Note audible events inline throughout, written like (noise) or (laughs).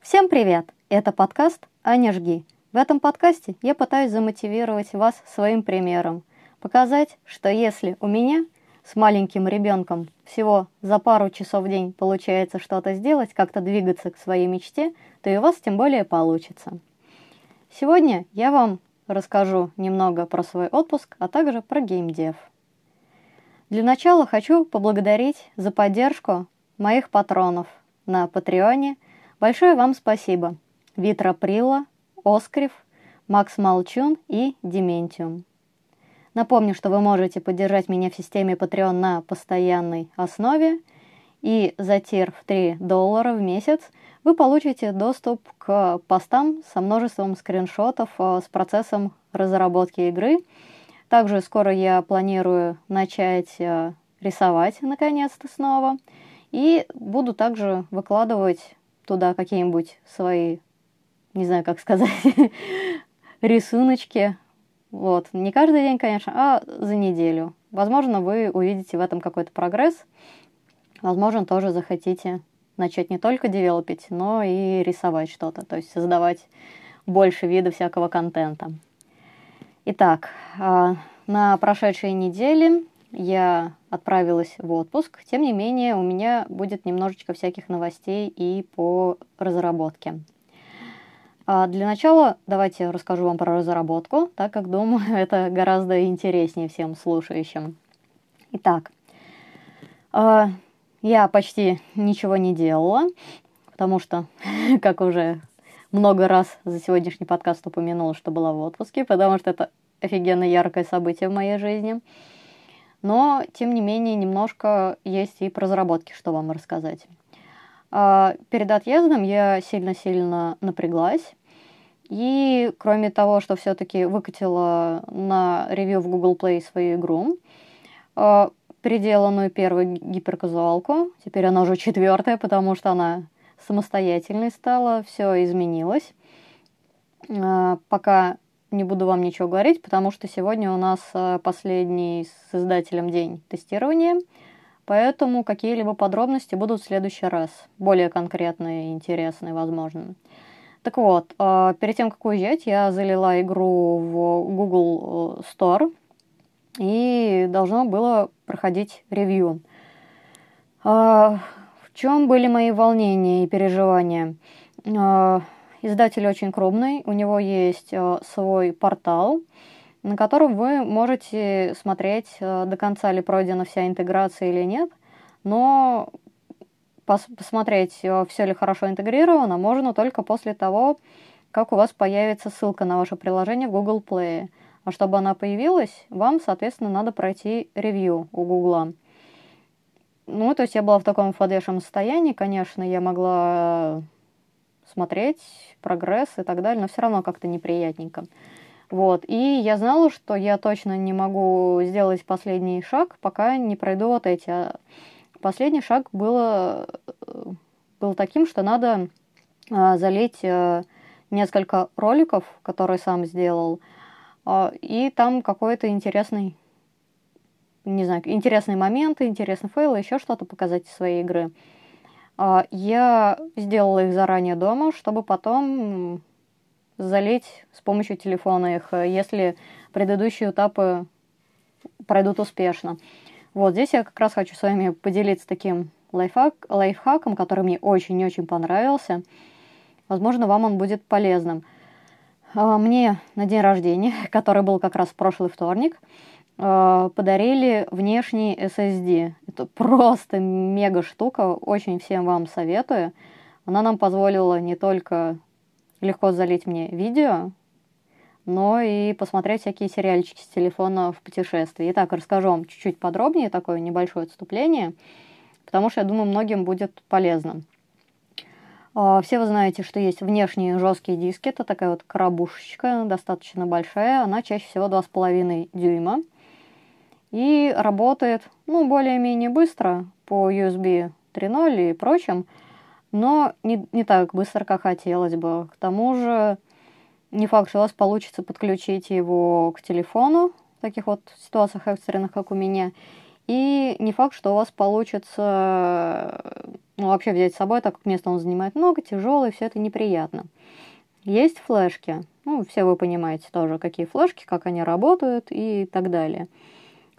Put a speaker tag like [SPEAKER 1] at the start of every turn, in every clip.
[SPEAKER 1] Всем привет! Это подкаст «Аня жги». В этом подкасте я пытаюсь замотивировать вас своим примером, показать, что если у меня с маленьким ребенком всего за пару часов в день получается что-то сделать, как-то двигаться к своей мечте, то и у вас тем более получится. Сегодня я вам расскажу немного про свой отпуск, а также про геймдев. Для начала хочу поблагодарить за поддержку моих патронов на Патреоне – Большое вам спасибо. Витра Прила, Оскрив, Макс Молчун и Дементиум. Напомню, что вы можете поддержать меня в системе Patreon на постоянной основе, и за тир в 3 доллара в месяц вы получите доступ к постам со множеством скриншотов э, с процессом разработки игры. Также скоро я планирую начать э, рисовать наконец-то снова. И буду также выкладывать туда какие-нибудь свои, не знаю, как сказать, (laughs) рисуночки. Вот. Не каждый день, конечно, а за неделю. Возможно, вы увидите в этом какой-то прогресс. Возможно, тоже захотите начать не только девелопить, но и рисовать что-то, то есть создавать больше вида всякого контента. Итак, а, на прошедшей неделе я отправилась в отпуск. Тем не менее, у меня будет немножечко всяких новостей и по разработке. А для начала давайте расскажу вам про разработку, так как думаю, (laughs) это гораздо интереснее всем слушающим. Итак, а, я почти ничего не делала, потому что, (laughs) как уже много раз за сегодняшний подкаст упомянула, что была в отпуске, потому что это офигенно яркое событие в моей жизни – но, тем не менее, немножко есть и про разработки, что вам рассказать. А, перед отъездом я сильно-сильно напряглась. И кроме того, что все-таки выкатила на ревью в Google Play свою игру, а, переделанную первую гиперказуалку, теперь она уже четвертая, потому что она самостоятельной стала, все изменилось. А, пока не буду вам ничего говорить, потому что сегодня у нас э, последний с издателем день тестирования, поэтому какие-либо подробности будут в следующий раз, более конкретные и интересные, возможно. Так вот, э, перед тем, как уезжать, я залила игру в Google э, Store, и должно было проходить ревью. Чем были мои волнения и переживания? Издатель очень крупный, у него есть э, свой портал, на котором вы можете смотреть, э, до конца ли пройдена вся интеграция или нет, но пос посмотреть, э, все ли хорошо интегрировано, можно только после того, как у вас появится ссылка на ваше приложение в Google Play. А чтобы она появилась, вам, соответственно, надо пройти ревью у Google. Ну, то есть я была в таком входящем состоянии, конечно, я могла смотреть прогресс и так далее, но все равно как-то неприятненько. Вот. И я знала, что я точно не могу сделать последний шаг, пока не пройду вот эти. А последний шаг было, был таким, что надо а, залить несколько роликов, которые сам сделал, и там какой-то интересный, не знаю, интересные моменты, интересный fail, еще что-то показать из своей игры. А, я сделала их заранее дома, чтобы потом залить с помощью телефона их, если предыдущие этапы пройдут успешно. Вот здесь я как раз хочу с вами поделиться таким лайфхак, лайфхаком, который мне очень-очень понравился. Возможно, вам он будет полезным. А, мне на день рождения, (laughs) который был как раз в прошлый вторник, Э, подарили внешний SSD. Это просто мега штука, очень всем вам советую. Она нам позволила не только легко залить мне видео, но и посмотреть всякие сериальчики с телефона в путешествии. Итак, расскажу вам чуть-чуть подробнее, такое небольшое отступление, потому что, я думаю, многим будет полезно. Э, все вы знаете, что есть внешние жесткие диски. Это такая вот коробушечка, достаточно большая. Она чаще всего 2,5 дюйма и работает, ну, более-менее быстро по USB 3.0 и прочим, но не, не так быстро, как хотелось бы. К тому же не факт, что у вас получится подключить его к телефону в таких вот ситуациях экстренных, как у меня. И не факт, что у вас получится ну, вообще взять с собой, так как место он занимает много, тяжелый, все это неприятно. Есть флешки. Ну, все вы понимаете тоже, какие флешки, как они работают и так далее.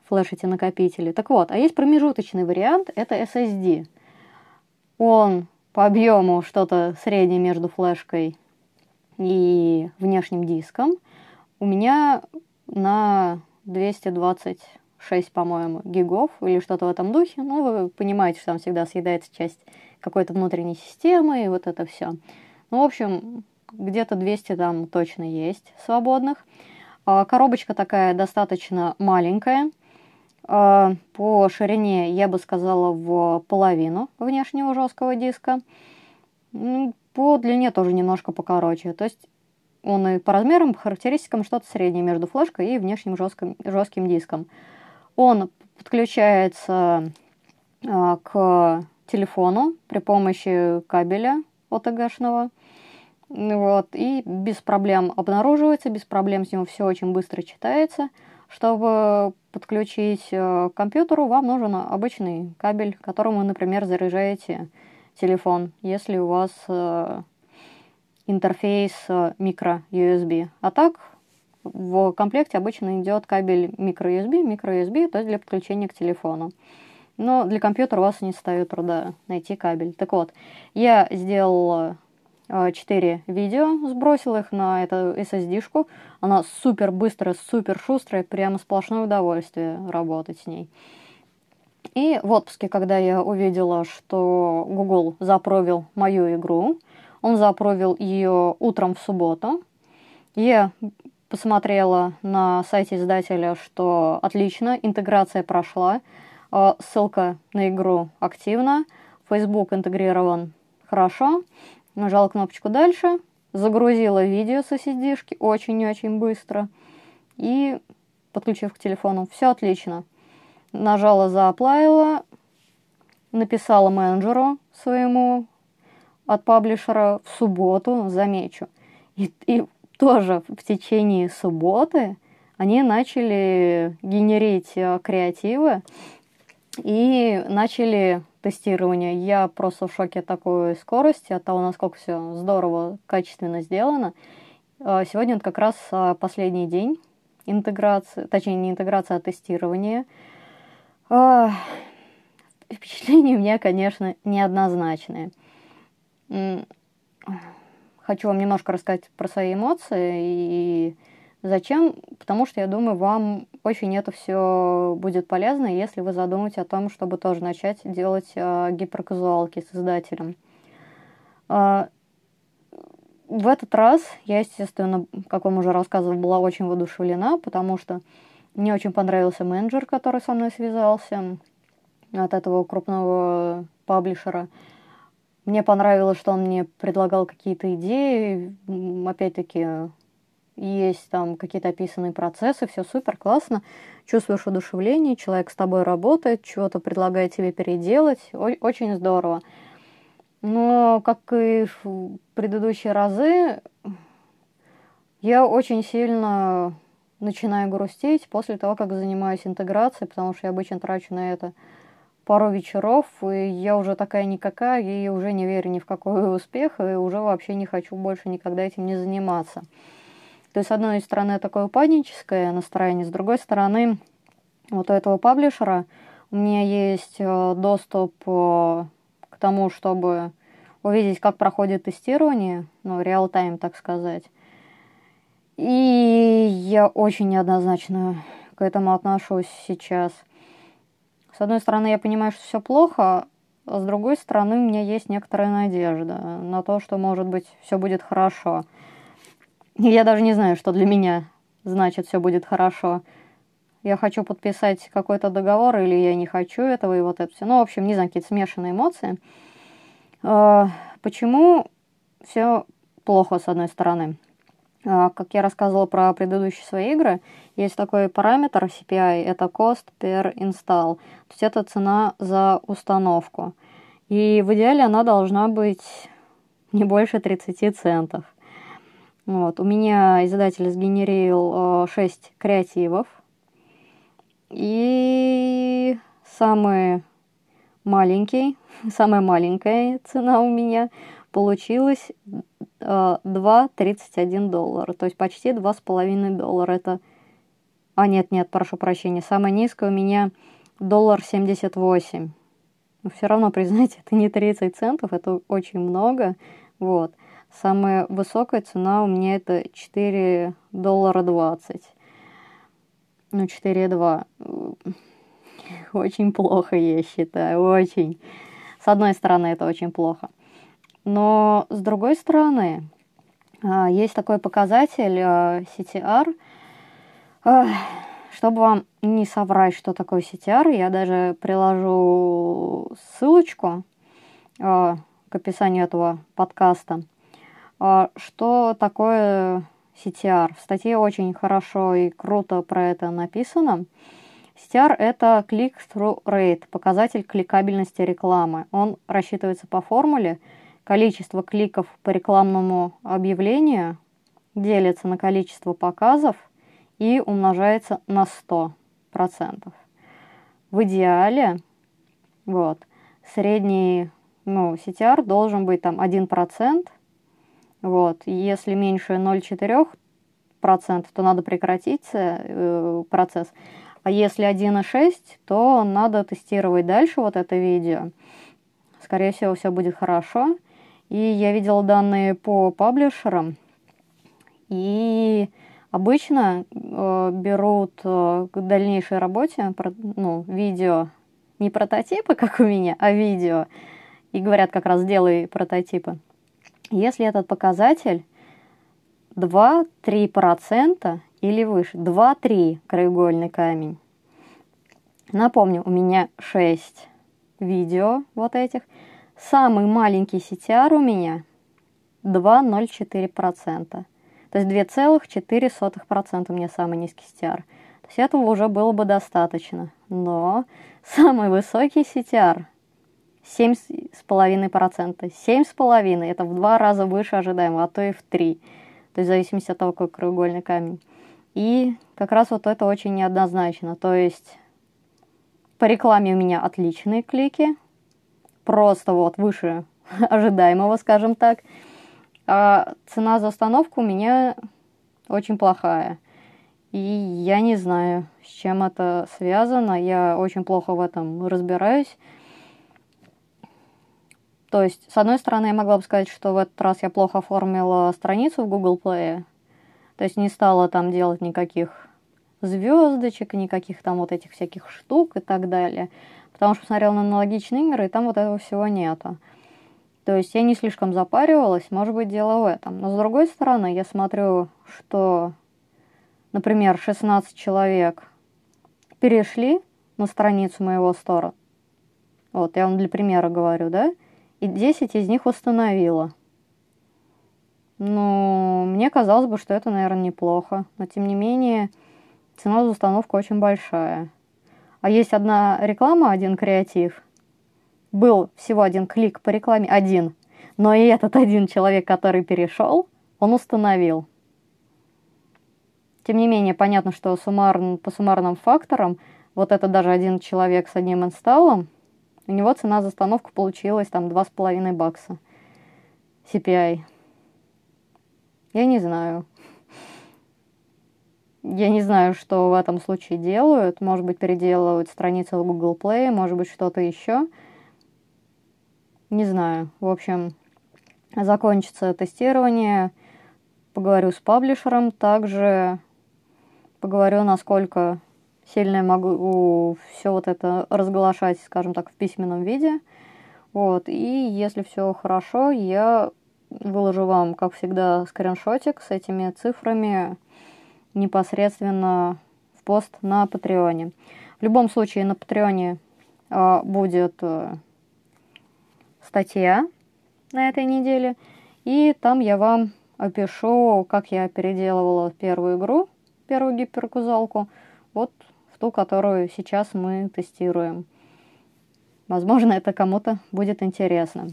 [SPEAKER 1] Флеш эти накопители. Так вот, а есть промежуточный вариант, это SSD. Он по объему что-то среднее между флешкой и внешним диском. У меня на 226, по-моему, гигов или что-то в этом духе. Ну, вы понимаете, что там всегда съедается часть какой-то внутренней системы и вот это все. Ну, в общем, где-то 200 там точно есть свободных. А, коробочка такая достаточно маленькая. А, по ширине, я бы сказала, в половину внешнего жесткого диска. По длине тоже немножко покороче. То есть он и по размерам, по характеристикам что-то среднее между флешкой и внешним жестким, жестким диском. Он подключается а, к телефону при помощи кабеля OTG-шного. Вот, и без проблем обнаруживается, без проблем с ним все очень быстро читается. Чтобы подключить э, к компьютеру, вам нужен обычный кабель, которым вы, например, заряжаете телефон, если у вас э, интерфейс э, микро-USB. А так в комплекте обычно идет кабель микро-USB, микро-USB, то есть для подключения к телефону. Но для компьютера у вас не составит труда найти кабель. Так вот, я сделала 4 видео, сбросила их на эту SSD-шку. Она супер быстрая, супер шустрая, прямо сплошное удовольствие работать с ней. И в отпуске, когда я увидела, что Google запровил мою игру, он запровил ее утром в субботу, я посмотрела на сайте издателя, что отлично, интеграция прошла, а, ссылка на игру активна, Facebook интегрирован хорошо, нажала кнопочку «Дальше», загрузила видео с SSD-шки очень-очень быстро и подключив к телефону. Все отлично. Нажала «Зааплавила», написала менеджеру своему от паблишера в субботу, замечу. И, и тоже в течение субботы они начали генерить э, креативы и начали тестирования. Я просто в шоке от такой скорости, от того, насколько все здорово, качественно сделано. А, сегодня как раз а, последний день интеграции, точнее не интеграция, а тестирование. А, впечатления у меня, конечно, неоднозначные. Хочу вам немножко рассказать про свои эмоции и Зачем? Потому что я думаю, вам очень это все будет полезно, если вы задумаете о том, чтобы тоже начать делать э, гиперказуалки с издателем. Э, в этот раз я, естественно, как вам уже рассказывала, была очень воодушевлена, потому что мне очень понравился менеджер, который со мной связался от этого крупного паблишера. Мне понравилось, что он мне предлагал какие-то идеи, опять-таки есть там какие-то описанные процессы, все супер, классно, чувствуешь удушевление, человек с тобой работает, чего-то предлагает тебе переделать, очень здорово. Но, как и в предыдущие разы, я очень сильно начинаю грустить после того, как занимаюсь интеграцией, потому что я обычно трачу на это пару вечеров, и я уже такая никакая, и уже не верю ни в какой (laughs) успех, и уже вообще не хочу больше никогда этим не заниматься. То есть, с одной стороны, такое паническое настроение, с другой стороны, вот у этого паблишера у меня есть э, доступ э, к тому, чтобы увидеть, как проходит тестирование, ну, реал-тайм, так сказать. И я очень неоднозначно к этому отношусь сейчас. С одной стороны, я понимаю, что все плохо, а с другой стороны, у меня есть некоторая надежда на то, что, может быть, все будет хорошо. Я даже не знаю, что для меня значит все будет хорошо. Я хочу подписать какой-то договор или я не хочу этого и вот это все. Ну, в общем, не знаю, какие-то смешанные эмоции. А, почему все плохо, с одной стороны? А, как я рассказывала про предыдущие свои игры, есть такой параметр CPI, это cost per install, то есть это цена за установку. И в идеале она должна быть не больше 30 центов. Вот. У меня издатель сгенерил э, 6 креативов. И самый маленький, (laughs) самая маленькая цена у меня получилась 2,31 доллара, то есть почти 2,5 доллара. Это... А, нет, нет, прошу прощения, самая низкая у меня доллар 78. Но все равно, (laughs) признайте, это не 30 центов, это очень много. Вот. Самая высокая цена у меня это 4 доллара 20. Ну, 4,2. (laughs) Очень плохо, я считаю, очень. С одной стороны, это очень плохо. Но с другой стороны, а, есть такой показатель а, CTR. Чтобы вам не соврать, что такое CTR, я даже приложу ссылочку а, к описанию этого подкаста. Что такое CTR? В статье очень хорошо и круто про это написано. CTR – это click-through rate, показатель кликабельности рекламы. Он рассчитывается по формуле – количество кликов по рекламному объявлению делится на количество показов и умножается на 100%. В идеале вот, средний ну, CTR должен быть там 1%. Вот. Если меньше 0,4%, то надо прекратить э, процесс. А если 1,6, то надо тестировать дальше вот это видео. Скорее всего, все будет хорошо. И я видела данные по паблишерам. И обычно э, берут э, к дальнейшей работе про, ну, видео, не прототипы, как у меня, а видео. И говорят, как раз делай прототипы. Если этот показатель 2-3% или выше, 2-3 краеугольный камень. Напомню, у меня 6 видео вот этих – Самый маленький CTR у меня 2,04%. То есть 2,4% у меня самый низкий CTR. То есть этого уже было бы достаточно. Но (laughs) самый высокий CTR 7,5%. 7,5% это в два раза выше ожидаемого, а то и в три. То есть в зависимости от того, какой краеугольный камень. И как раз вот это очень неоднозначно. То есть по рекламе у меня отличные клики, просто вот выше (laughs) ожидаемого, скажем так. А цена за установку у меня очень плохая. И я не знаю, с чем это связано. Я очень плохо в этом разбираюсь. То есть, с одной стороны, я могла бы сказать, что в этот раз я плохо оформила страницу в Google Play. То есть не стала там делать никаких звездочек, никаких там вот этих всяких штук и так далее потому что посмотрела на аналогичные игры, и там вот этого всего нету. То есть я не слишком запаривалась, может быть, дело в этом. Но с другой стороны, я смотрю, что, например, 16 человек перешли на страницу моего стора. Вот, я вам для примера говорю, да? И 10 из них установила. Ну, мне казалось бы, что это, наверное, неплохо. Но, тем не менее, цена за установку очень большая. А есть одна реклама, один креатив. Был всего один клик по рекламе, один. Но и этот один человек, который перешел, он установил. Тем не менее, понятно, что суммарно, по суммарным факторам, вот это даже один человек с одним инсталлом, у него цена за установку получилась там 2,5 бакса. CPI. Я не знаю. Я не знаю, что в этом случае делают. Может быть, переделывают страницу в Google Play, может быть, что-то еще. Не знаю. В общем, закончится тестирование. Поговорю с паблишером. Также поговорю, насколько сильно я могу все вот это разглашать, скажем так, в письменном виде. Вот. И если все хорошо, я выложу вам, как всегда, скриншотик с этими цифрами непосредственно в пост на Патреоне. В любом случае на Патреоне э, будет э, статья на этой неделе, и там я вам опишу, как я переделывала первую игру, первую гиперкузалку, вот в ту, которую сейчас мы тестируем. Возможно, это кому-то будет интересно.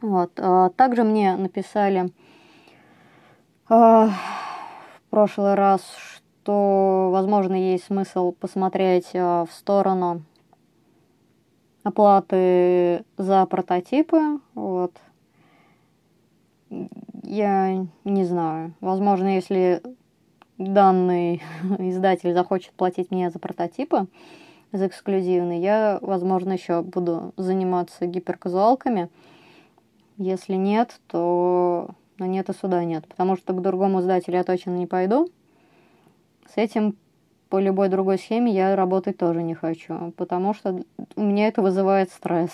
[SPEAKER 1] Вот. А также мне написали прошлый раз, что, возможно, есть смысл посмотреть э, в сторону оплаты за прототипы. Вот. Я не знаю. Возможно, если данный (laughs) издатель захочет платить мне за прототипы, за эксклюзивные, я, возможно, еще буду заниматься гиперказуалками. Если нет, то ну, нет и суда нет. Потому что к другому издателю я точно не пойду. С этим по любой другой схеме я работать тоже не хочу, потому что у меня это вызывает стресс.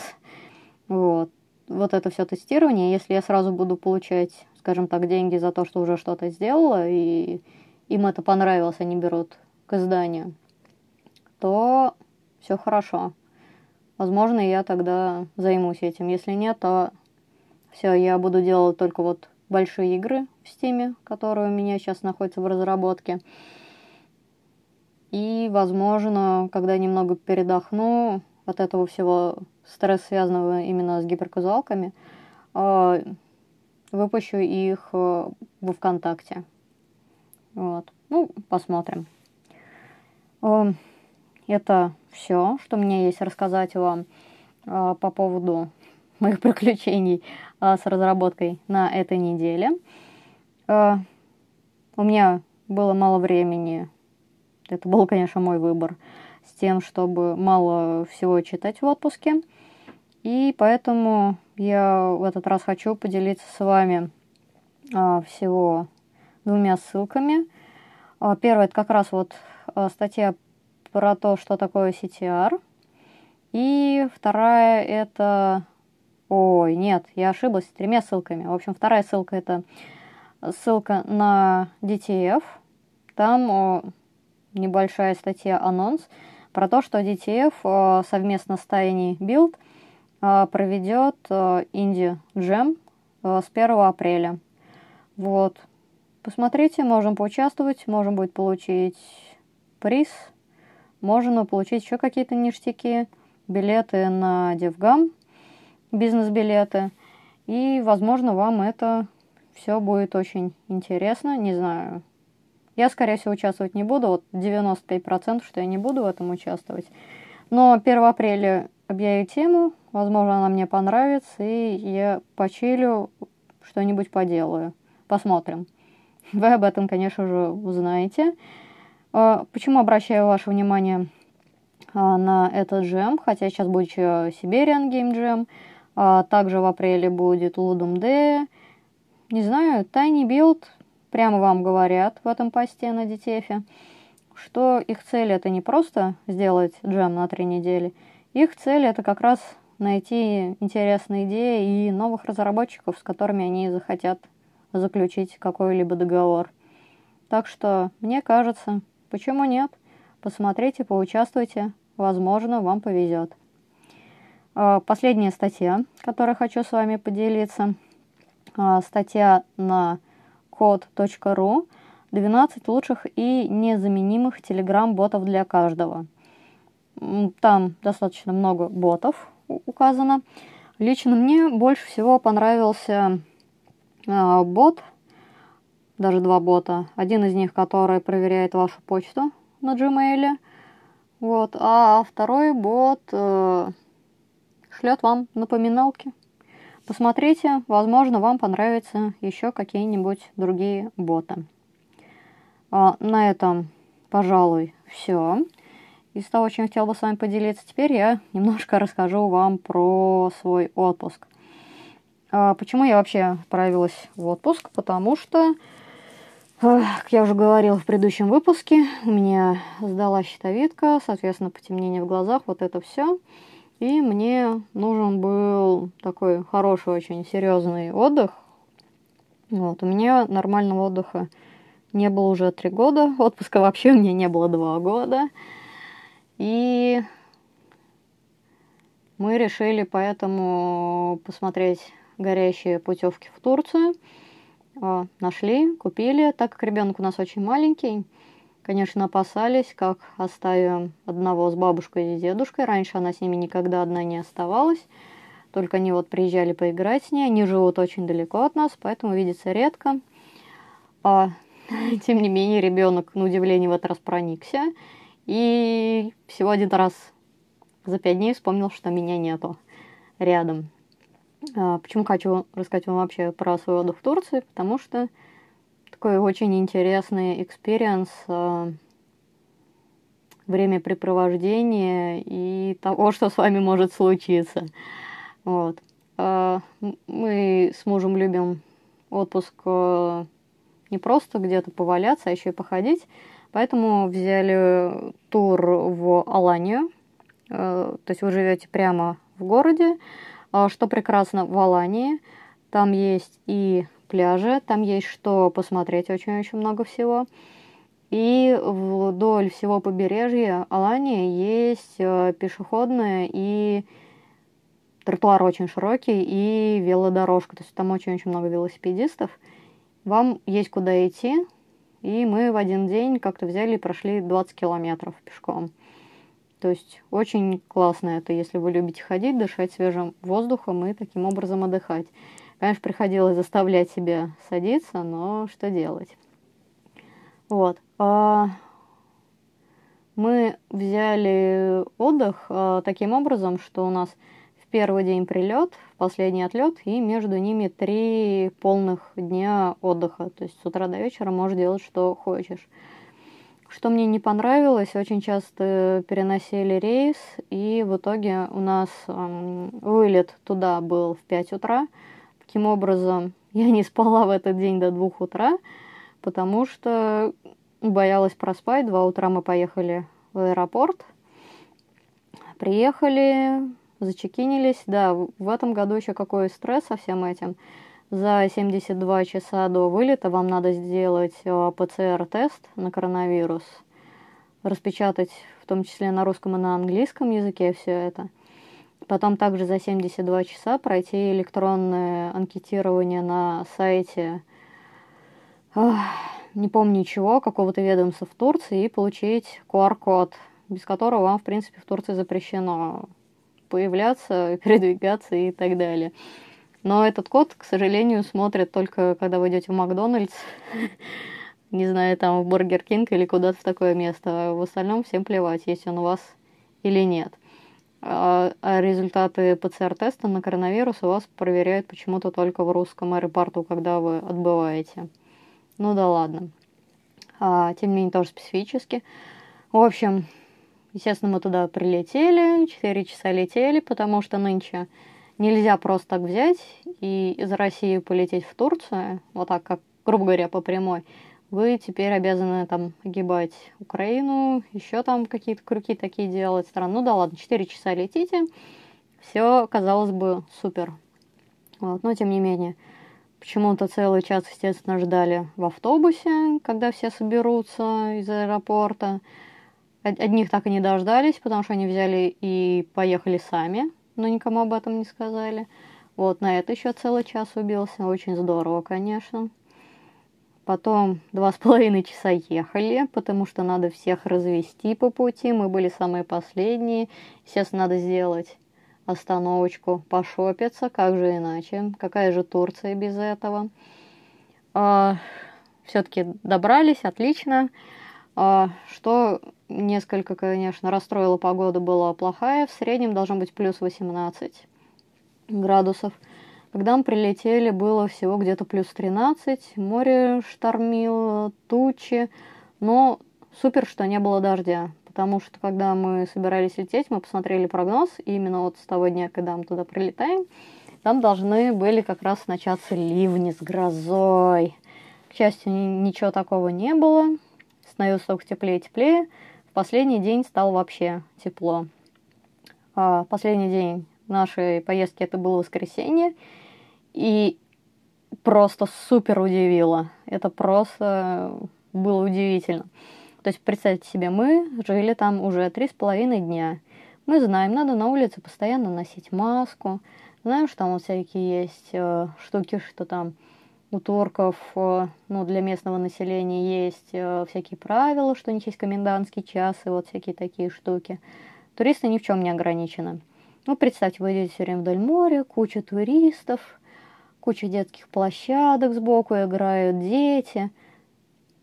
[SPEAKER 1] Вот. Вот это все тестирование, если я сразу буду получать, скажем так, деньги за то, что уже что-то сделала, и им это понравилось, они берут к изданию, то все хорошо. Возможно, я тогда займусь этим. Если нет, то все, я буду делать только вот большие игры в Steam, которые у меня сейчас находятся в разработке. И, возможно, когда немного передохну от этого всего стресса, связанного именно с гиперказуалками, а, выпущу их э, во ВКонтакте. Вот. Ну, посмотрим. Эм, это все, что мне есть рассказать вам а, по поводу (laughs) моих приключений а, с разработкой на этой неделе. У меня было мало времени это был, конечно, мой выбор с тем, чтобы мало всего читать в отпуске. И поэтому я в этот раз хочу поделиться с вами всего двумя ссылками. А, первая это как раз вот а, статья про то, что такое CTR. И вторая это... Ой, нет, я ошиблась тремя ссылками. В общем, вторая ссылка это ссылка на DTF. Там небольшая статья анонс про то, что DTF совместно с Tiny Build проведет Инди Джем с 1 апреля. Вот. Посмотрите, можем поучаствовать, можем будет получить приз, можно получить еще какие-то ништяки, билеты на DevGam, бизнес-билеты. И, возможно, вам это все будет очень интересно. Не знаю, я, скорее всего, участвовать не буду. Вот 95%, что я не буду в этом участвовать. Но 1 апреля объявю тему. Возможно, она мне понравится, и я почилю, что-нибудь поделаю. Посмотрим. Вы об этом, конечно же, узнаете. А, почему обращаю ваше внимание а, на этот джем? Хотя сейчас будет Siberian Game Jam. А, также в апреле будет Ludum Dare. Не знаю, Tiny Build прямо вам говорят в этом посте на DTF, что их цель это не просто сделать джем на три недели, их цель это как раз найти интересные идеи и новых разработчиков, с которыми они захотят заключить какой-либо договор. Так что, мне кажется, почему нет? Посмотрите, поучаствуйте, возможно, вам повезет. А, последняя статья, которой хочу с вами поделиться. А, статья на code.ru 12 лучших и незаменимых Telegram-ботов для каждого. Там достаточно много ботов указано. Лично мне больше всего понравился бот, даже два бота. Один из них, который проверяет вашу почту на Gmail. Вот, а второй бот э, шлет вам напоминалки. Посмотрите, возможно, вам понравятся еще какие-нибудь другие боты. А, на этом, пожалуй, все. Из того, чем я хотела бы с вами поделиться, теперь я немножко расскажу вам про свой отпуск. А, почему я вообще отправилась в отпуск? Потому что, как я уже говорила в предыдущем выпуске, у меня сдала щитовидка, соответственно, потемнение в глазах, вот это все. И мне нужен был такой хороший, очень серьезный отдых. Вот, у меня нормального отдыха не было уже три года. (laughs) Отпуска вообще у меня не было два года. И мы решили поэтому посмотреть горящие путевки в Турцию. Нашли, купили, так как ребенок у нас очень маленький. Конечно, опасались, как оставим одного с бабушкой и дедушкой. Раньше она с ними никогда одна не оставалась. Только они вот приезжали поиграть с ней. Они живут очень далеко от нас, поэтому видится редко. А, (laughs) тем не менее, ребенок, на удивление, в этот раз проникся. И всего один раз за пять дней вспомнил, что меня нету рядом. А, почему хочу рассказать вам вообще про свой отдых в Турции? Потому что такой очень интересный experience а, времяпрепровождения и того, (laughs) что с вами может случиться. Вот. А, мы с мужем любим отпуск не просто где-то поваляться, а еще и походить. Поэтому взяли тур в Аланию. То есть вы живете прямо в городе, что прекрасно в Алании. Там есть и пляжи, там есть что посмотреть, очень-очень много всего. И вдоль всего побережья Алании есть э, пешеходная и тротуар очень широкий и велодорожка. То есть там очень-очень много велосипедистов. Вам есть куда идти. И мы в один день как-то взяли и прошли 20 километров пешком. То есть очень классно это, если вы любите ходить, дышать свежим воздухом и таким образом отдыхать. Конечно, приходилось заставлять себя садиться, но что делать? Вот. А мы взяли отдых а, таким образом, что у нас в первый день прилет, в последний отлет, и между ними три полных дня отдыха. То есть с утра до вечера можешь делать, что хочешь. Что мне не понравилось, очень часто переносили рейс, и в итоге у нас э, вылет туда был в 5 утра. Таким образом, (laughs) я не спала в этот день до 2 утра, потому что боялась проспать. Два утра мы поехали в аэропорт, приехали, зачекинились. Да, в этом году еще какой стресс со всем этим – за 72 часа до вылета вам надо сделать э, ПЦР-тест на коронавирус, распечатать в том числе на русском и на английском языке все это. Потом также за 72 часа пройти электронное анкетирование на сайте, не помню ничего, какого-то ведомства в Турции и получить QR-код, без которого вам, в принципе, в Турции запрещено появляться, (laughs) передвигаться и так далее. Но этот код, к сожалению, смотрит только, когда вы идете в Макдональдс, (laughs) не знаю, там в Бургер Кинг или куда-то в такое место. А в остальном всем плевать, есть он у вас или нет. А, а результаты ПЦР-теста на коронавирус у вас проверяют почему-то только в русском аэропорту, когда вы отбываете. Ну да ладно. А, тем не менее, тоже специфически. В общем, естественно, мы туда прилетели, 4 часа летели, потому что нынче нельзя просто так взять и из России полететь в Турцию, вот так, как, грубо говоря, по прямой. Вы теперь обязаны там огибать Украину, еще там какие-то крюки такие делать страны. Ну да ладно, 4 часа летите, все, казалось бы, супер. Вот, но тем не менее, почему-то целый час, естественно, ждали в автобусе, когда все соберутся из аэропорта. Одних так и не дождались, потому что они взяли и поехали сами, но никому об этом не сказали. Вот на это еще целый час убился. Очень здорово, конечно. Потом два с половиной часа ехали, потому что надо всех развести по пути. Мы были самые последние. Естественно, надо сделать остановочку, пошопиться, как же иначе. Какая же Турция без этого? А, Все-таки добрались, отлично. А, что несколько, конечно, расстроила погода, была плохая. В среднем должно быть плюс 18 градусов. Когда мы прилетели, было всего где-то плюс 13. Море штормило, тучи. Но супер, что не было дождя. Потому что, когда мы собирались лететь, мы посмотрели прогноз. И именно вот с того дня, когда мы туда прилетаем, там должны были как раз начаться ливни с грозой. К счастью, ничего такого не было. Становилось только теплее и теплее последний день стало вообще тепло. А последний день нашей поездки это было воскресенье. И просто супер удивило. Это просто было удивительно. То есть представьте себе, мы жили там уже три с половиной дня. Мы знаем, надо на улице постоянно носить маску. Знаем, что там всякие есть э, штуки, что там у турков, э, ну, для местного населения есть э, всякие правила, что у них есть комендантский час и вот всякие такие штуки. Туристы ни в чем не ограничены. Ну, представьте, вы идете все время вдоль моря, куча туристов, куча детских площадок сбоку, играют дети.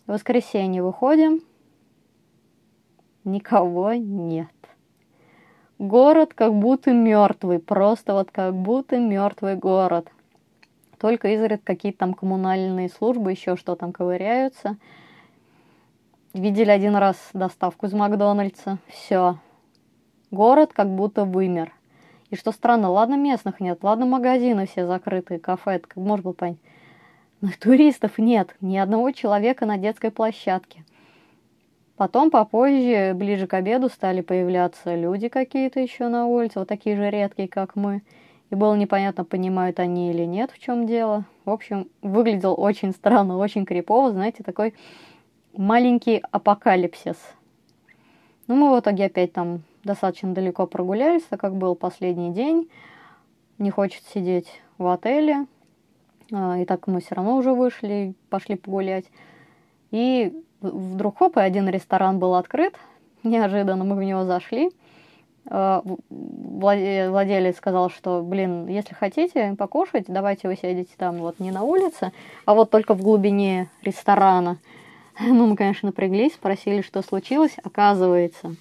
[SPEAKER 1] В воскресенье выходим, никого нет. город как будто мертвый, просто вот как будто мертвый город. Только изредка какие-то там коммунальные службы, еще что там ковыряются. Видели один раз доставку из Макдональдса. Все. Город как будто вымер. И что странно, ладно местных нет, ладно магазины все закрытые, кафе, это как можно было понять. Но туристов нет, ни одного человека на детской площадке. Потом попозже, ближе к обеду, стали появляться люди какие-то еще на улице, вот такие же редкие, как мы. И было непонятно, понимают они или нет, в чем дело. В общем, выглядел очень странно, очень крипово, знаете, такой маленький апокалипсис. Ну, мы в итоге опять там достаточно далеко прогулялись, так как был последний день. Не хочет сидеть в отеле. А, и так мы все равно уже вышли, пошли погулять. И вдруг хоп, и один ресторан был открыт. Неожиданно мы в него зашли. А, владелец сказал, что, блин, если хотите покушать, давайте вы сядете там вот не на улице, а вот только в глубине ресторана. (laughs) Ну, мы, конечно, напряглись, спросили, что случилось. Оказывается,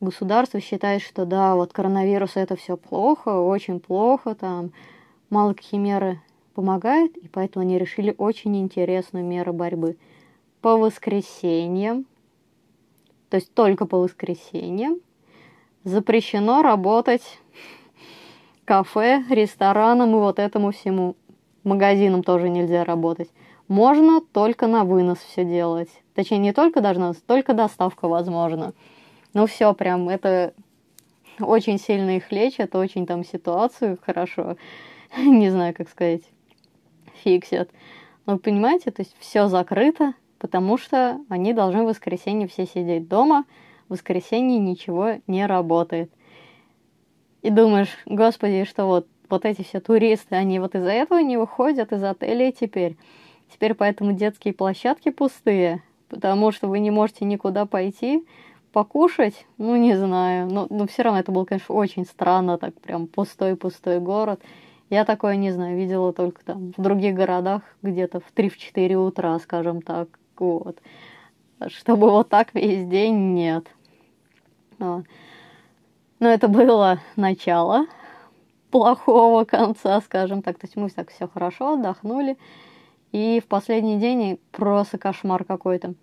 [SPEAKER 1] государство считает, что да, вот коронавирус это все плохо, очень плохо, там мало какие меры помогают, и поэтому они решили очень интересную меру борьбы – по воскресеньям, то есть только по воскресеньям, запрещено работать кафе, ресторанам и вот этому всему. Магазинам тоже нельзя работать. Можно только на вынос все делать. Точнее, не только должна, только доставка возможна. Ну все, прям это очень сильно их лечат, очень там ситуацию хорошо, (laughs) не знаю, как сказать, фиксят. Но понимаете, то есть все закрыто, потому что они должны в воскресенье все сидеть дома, в воскресенье ничего не работает. И думаешь, господи, что вот, вот эти все туристы, они вот из-за этого не выходят из отелей теперь. Теперь поэтому детские площадки пустые, потому что вы не можете никуда пойти, покушать, ну, не знаю. Но, но все равно это было, конечно, очень странно, так прям пустой-пустой город. Я такое, не знаю, видела только там в других городах где-то в 3-4 утра, скажем так. Вот. Чтобы вот так весь день нет. Вот. Но это было начало плохого конца, скажем так. То есть мы так все хорошо отдохнули. И в последний день просто кошмар какой-то.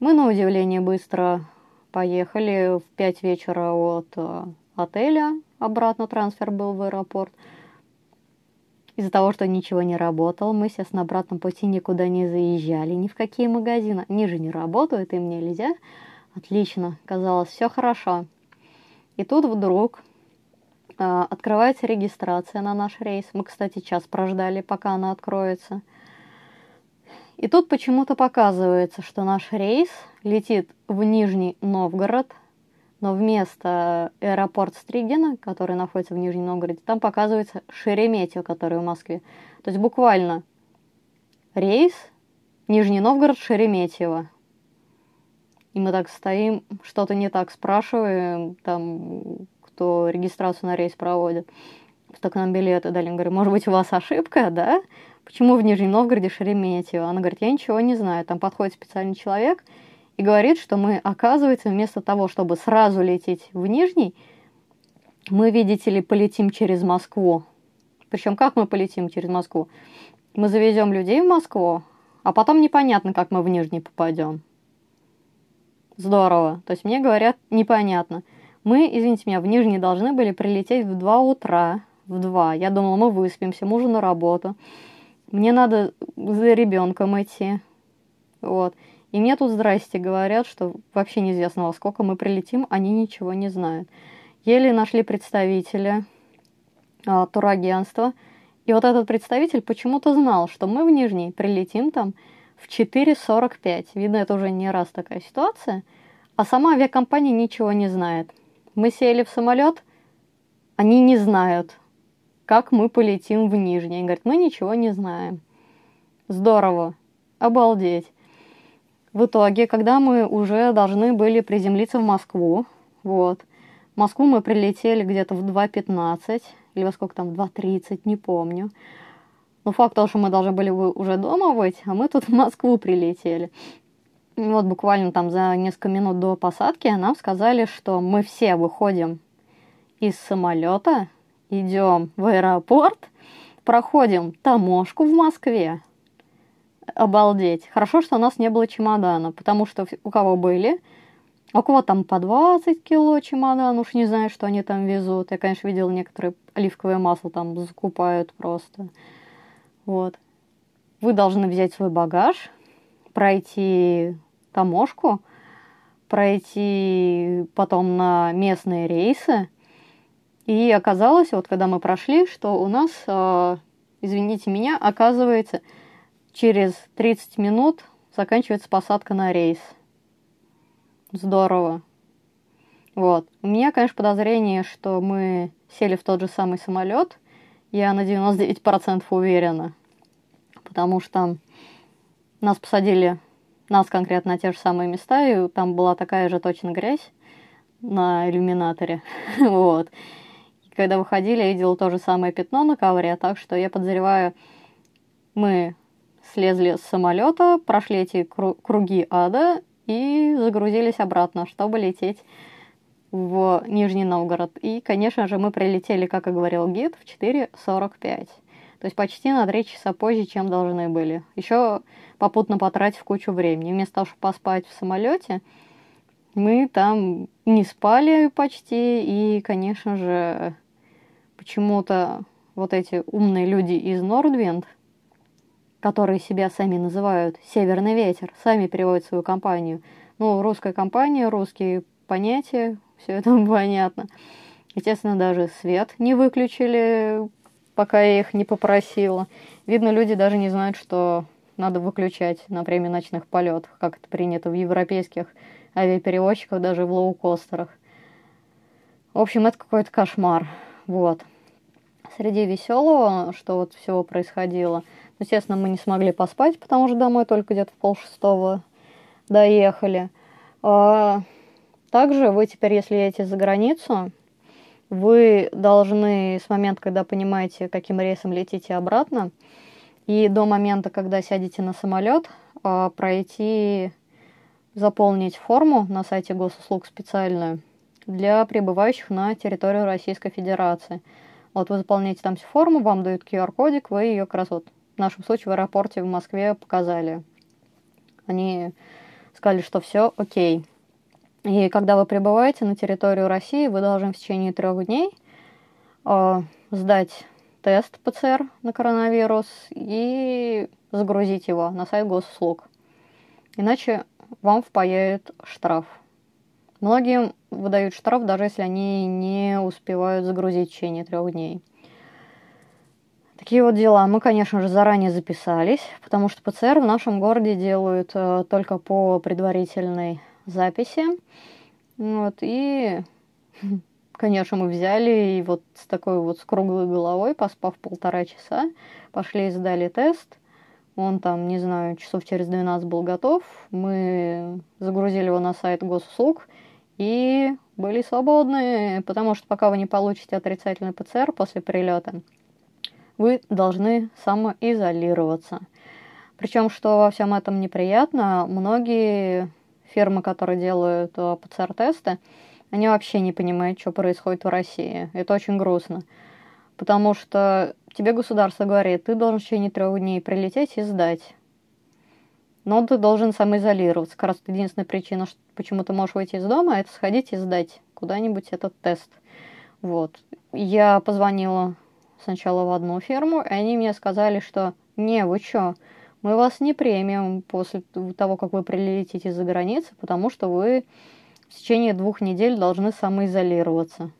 [SPEAKER 1] Мы, на удивление, быстро поехали в 5 вечера от э, отеля. Обратно трансфер был в аэропорт. Из-за того, что ничего не работало, мы, естественно, на обратном пути никуда не заезжали, ни в какие магазины. Они же не работают, им нельзя. Отлично, казалось, все хорошо. И тут вдруг э, открывается регистрация на наш рейс. Мы, кстати, час прождали, пока она откроется. И тут почему-то показывается, что наш рейс летит в Нижний Новгород – но вместо аэропорт Стригина, который находится в Нижнем Новгороде, там показывается Шереметьево, который в Москве. То есть буквально рейс Нижний Новгород Шереметьево. И мы так стоим, что-то не так спрашиваем, там, кто регистрацию на рейс проводит. Что к нам билеты дали. Я говорю, может быть, у вас ошибка, да? Почему в Нижнем Новгороде Шереметьево? Она говорит, я ничего не знаю. Там подходит специальный человек – и говорит, что мы, оказывается, вместо того, чтобы сразу лететь в Нижний, мы, видите ли, полетим через Москву. Причем как мы полетим через Москву? Мы завезем людей в Москву, а потом непонятно, как мы в Нижний попадем. Здорово. То есть мне говорят, непонятно. Мы, извините меня, в Нижний должны были прилететь в 2 утра. В 2. Я думала, мы выспимся, мужу на работу. Мне надо за ребенком идти. Вот. И мне тут здрасте говорят, что вообще неизвестно, во сколько мы прилетим, они ничего не знают. Еле нашли представителя а, турагентства, и вот этот представитель почему-то знал, что мы в Нижний прилетим там в 4.45. Видно, это уже не раз такая ситуация. А сама авиакомпания ничего не знает. Мы сели в самолет, они не знают, как мы полетим в Нижний. Они говорят, мы ничего не знаем. Здорово, обалдеть. В итоге, когда мы уже должны были приземлиться в Москву, вот, в Москву мы прилетели где-то в 2.15, или во сколько там, 2.30, не помню. Но факт того, что мы должны были уже дома быть, а мы тут в Москву прилетели. И вот буквально там за несколько минут до посадки нам сказали, что мы все выходим из самолета, идем в аэропорт, проходим таможку в Москве. Обалдеть. Хорошо, что у нас не было чемодана, потому что у кого были, у кого там по 20 кило чемодан, уж не знаю, что они там везут. Я, конечно, видела некоторые оливковое масло там закупают просто. Вот. Вы должны взять свой багаж, пройти таможку, пройти потом на местные рейсы. И оказалось, вот когда мы прошли, что у нас, э, извините меня, оказывается, через 30 минут заканчивается посадка на рейс. Здорово. Вот. У меня, конечно, подозрение, что мы сели в тот же самый самолет. Я на 99% уверена. Потому что нас посадили, нас конкретно на те же самые места, и там была такая же точно грязь на иллюминаторе. (laughs) вот. И когда выходили, я видела то же самое пятно на ковре, так что я подозреваю, мы слезли с самолета, прошли эти круги ада и загрузились обратно, чтобы лететь в Нижний Новгород. И, конечно же, мы прилетели, как и говорил гид, в 4.45. То есть почти на 3 часа позже, чем должны были. Еще попутно потратив кучу времени. Вместо того, чтобы поспать в самолете, мы там не спали почти. И, конечно же, почему-то вот эти умные люди из Нордвинд, которые себя сами называют «Северный ветер», сами переводят свою компанию. Ну, русская компания, русские понятия, все это (laughs) понятно. Естественно, даже свет не выключили, пока я их не попросила. Видно, люди даже не знают, что надо выключать на время ночных полетов, как это принято в европейских авиаперевозчиках, даже в лоукостерах. В общем, это какой-то кошмар. Вот. Среди веселого, что вот всего происходило, естественно, мы не смогли поспать, потому что домой только где-то в полшестого доехали. А также вы теперь, если едете за границу, вы должны с момента, когда понимаете, каким рейсом летите обратно, и до момента, когда сядете на самолет, а, пройти, заполнить форму на сайте госуслуг специальную для прибывающих на территорию Российской Федерации. Вот вы заполняете там всю форму, вам дают QR-кодик, вы ее как раз вот в нашем случае в аэропорте в Москве показали. Они сказали, что все окей. И когда вы прибываете на территорию России, вы должны в течение трех дней э, сдать тест ПЦР на коронавирус и загрузить его на сайт госуслуг. Иначе вам впаяют штраф. Многим выдают штраф, даже если они не успевают загрузить в течение трех дней. Такие вот дела. Мы, конечно же, заранее записались, потому что ПЦР в нашем городе делают э, только по предварительной записи. Вот, и, (laughs) конечно, мы взяли и вот с такой вот с круглой головой, поспав полтора часа, пошли и сдали тест. Он там, не знаю, часов через 12 был готов. Мы загрузили его на сайт госуслуг и были свободны, потому что пока вы не получите отрицательный ПЦР после прилета, вы должны самоизолироваться. Причем, что во всем этом неприятно, многие фирмы, которые делают э, ПЦР-тесты, они вообще не понимают, что происходит в России. Это очень грустно. Потому что тебе государство говорит, ты должен в течение трех дней прилететь и сдать. Но ты должен самоизолироваться. Как раз единственная причина, почему ты можешь выйти из дома, это сходить и сдать куда-нибудь этот тест. Вот. Я позвонила сначала в одну фирму, и они мне сказали, что «Не, вы что, мы вас не премиум после того, как вы прилетите за границу, потому что вы в течение двух недель должны самоизолироваться.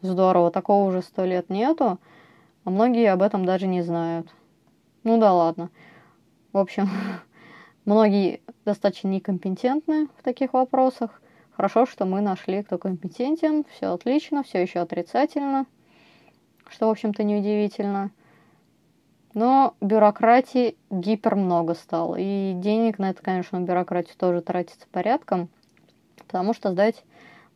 [SPEAKER 1] Здорово, такого уже сто лет нету, а многие об этом даже не знают. Ну да ладно. В общем, (laughs) многие достаточно некомпетентны в таких вопросах. Хорошо, что мы нашли, кто компетентен, все отлично, все еще отрицательно, что, в общем-то, неудивительно. Но бюрократии гипер много стало. И денег на это, конечно, бюрократию тоже тратится порядком. Потому что сдать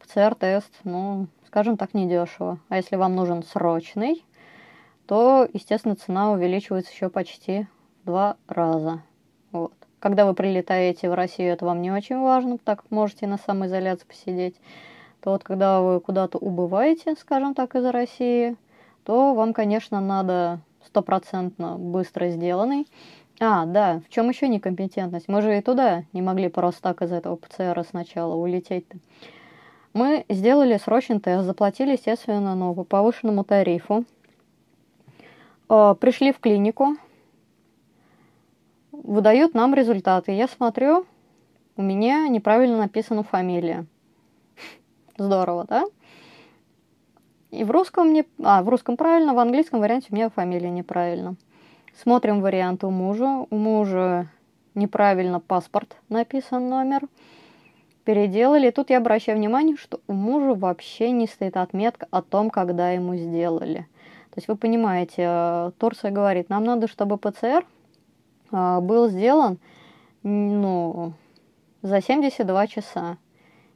[SPEAKER 1] ПЦР-тест, ну, скажем так, недешево. А если вам нужен срочный, то, естественно, цена увеличивается еще почти в два раза. Вот. Когда вы прилетаете в Россию, это вам не очень важно, так можете на самоизоляции посидеть. то вот когда вы куда-то убываете, скажем так, из России, то вам, конечно, надо стопроцентно быстро сделанный. А, да, в чем еще некомпетентность? Мы же и туда не могли просто так из этого ПЦР сначала улететь-то. Мы сделали срочный тест, заплатили, естественно, ну, по повышенному тарифу. Э, пришли в клинику, выдают нам результаты. Я смотрю, у меня неправильно написана фамилия. (laughs) Здорово, да? И в русском не... А, в русском правильно, в английском варианте у меня фамилия неправильно. Смотрим вариант у мужа. У мужа неправильно паспорт написан номер. Переделали. И тут я обращаю внимание, что у мужа вообще не стоит отметка о том, когда ему сделали. То есть вы понимаете, э, Турция говорит, нам надо, чтобы ПЦР э, был сделан ну, за 72 часа.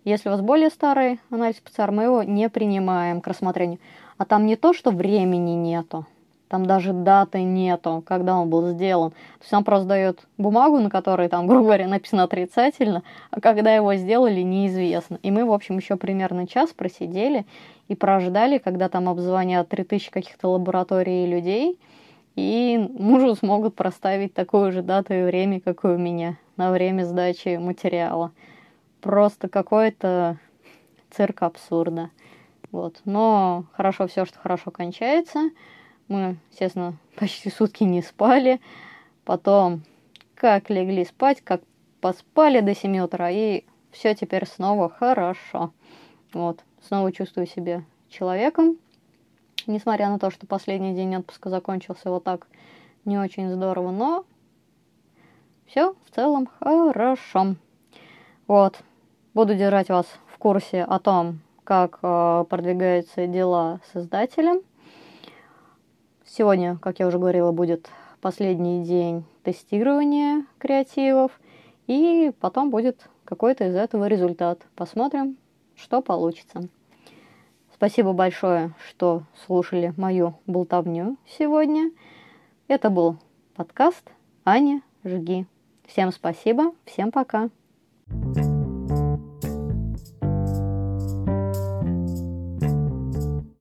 [SPEAKER 1] Если у вас более старый анализ ПЦР, мы его не принимаем к рассмотрению. А там не то, что времени нету, там даже даты нету, когда он был сделан. То есть он просто дает бумагу, на которой там, (laughs) грубо говоря, написано отрицательно, а когда его сделали, неизвестно. И мы, в общем, еще примерно час просидели и прождали, когда там обзвонят 3000 каких-то лабораторий и людей, и мужу смогут проставить такую же дату и время, как и у меня, на время сдачи материала просто какой-то цирк абсурда. Вот. Но хорошо все, что хорошо кончается. Мы, естественно, (laughs) почти сутки не спали. Потом как легли спать, как поспали до 7 утра, и все теперь снова хорошо. Вот. Снова чувствую себя человеком. Несмотря на то, что последний день отпуска закончился вот так не очень здорово, но все в целом хорошо. Вот. Буду держать вас в курсе о том, как э, продвигаются дела с издателем. Сегодня, как я уже говорила, будет последний день тестирования креативов, и потом будет какой-то из этого результат. Посмотрим, что получится. Спасибо большое, что слушали мою болтовню сегодня. Это был подкаст Аня Жги. Всем спасибо, всем пока. Thank you.